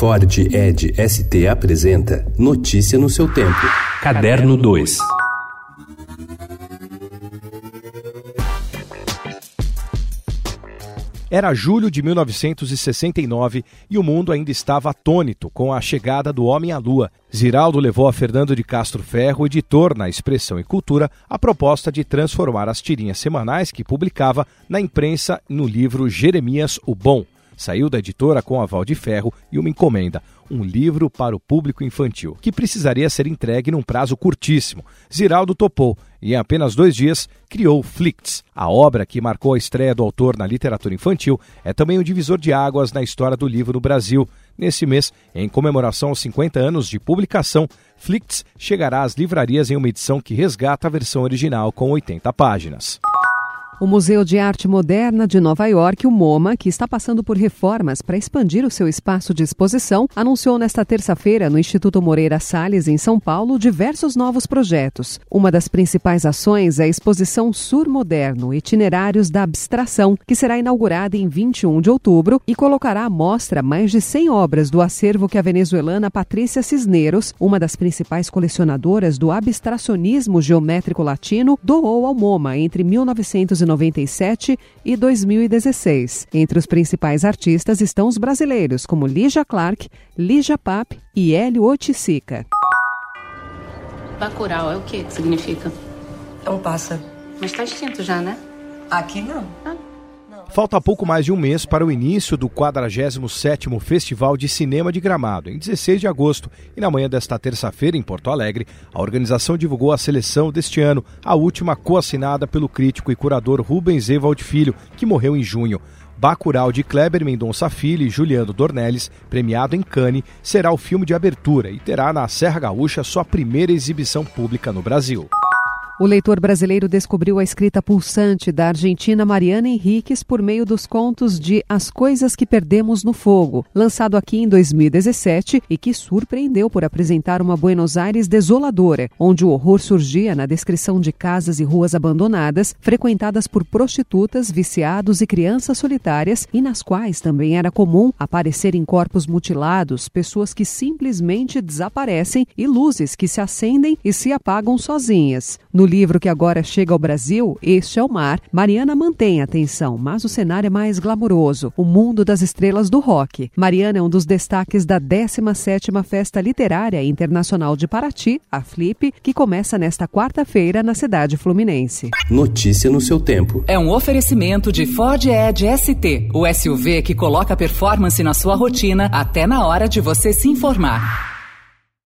Ford Ed ST apresenta Notícia no seu tempo. Caderno 2. Era julho de 1969 e o mundo ainda estava atônito com a chegada do homem à lua. Ziraldo levou a Fernando de Castro Ferro, editor na Expressão e Cultura, a proposta de transformar as tirinhas semanais que publicava na imprensa no livro Jeremias o Bom. Saiu da editora com aval de ferro e uma encomenda, um livro para o público infantil, que precisaria ser entregue num prazo curtíssimo. Ziraldo topou e, em apenas dois dias, criou Flicts. A obra, que marcou a estreia do autor na literatura infantil, é também um divisor de águas na história do livro no Brasil. Nesse mês, em comemoração aos 50 anos de publicação, Flicts chegará às livrarias em uma edição que resgata a versão original com 80 páginas. O Museu de Arte Moderna de Nova York, o MoMA, que está passando por reformas para expandir o seu espaço de exposição, anunciou nesta terça-feira no Instituto Moreira Salles, em São Paulo, diversos novos projetos. Uma das principais ações é a exposição Sur Moderno, Itinerários da Abstração, que será inaugurada em 21 de outubro e colocará à mostra mais de 100 obras do acervo que a venezuelana Patrícia Cisneros, uma das principais colecionadoras do abstracionismo geométrico latino, doou ao MoMA entre 1990 1997 e 2016. Entre os principais artistas estão os brasileiros, como Lígia Clark, Lígia Pap e Hélio Oticica. Bacurau é o que que significa? É um pássaro. Mas está extinto já, né? Aqui não. Ah. Falta pouco mais de um mês para o início do 47º Festival de Cinema de Gramado, em 16 de agosto. E na manhã desta terça-feira, em Porto Alegre, a organização divulgou a seleção deste ano, a última coassinada pelo crítico e curador Rubens Evald Filho, que morreu em junho. Bacurau de Kleber Mendonça Filho e Juliano Dornelles, premiado em Cannes, será o filme de abertura e terá na Serra Gaúcha sua primeira exibição pública no Brasil. O leitor brasileiro descobriu a escrita pulsante da argentina Mariana Henriques por meio dos contos de As Coisas que Perdemos no Fogo, lançado aqui em 2017 e que surpreendeu por apresentar uma Buenos Aires desoladora, onde o horror surgia na descrição de casas e ruas abandonadas, frequentadas por prostitutas, viciados e crianças solitárias, e nas quais também era comum aparecerem corpos mutilados, pessoas que simplesmente desaparecem e luzes que se acendem e se apagam sozinhas. No livro que agora chega ao Brasil, Este é o Mar, Mariana mantém a atenção, mas o cenário é mais glamouroso, o mundo das estrelas do rock. Mariana é um dos destaques da 17ª Festa Literária Internacional de Paraty, a Flip, que começa nesta quarta-feira na cidade fluminense. Notícia no seu tempo. É um oferecimento de Ford Edge ST, o SUV que coloca performance na sua rotina até na hora de você se informar.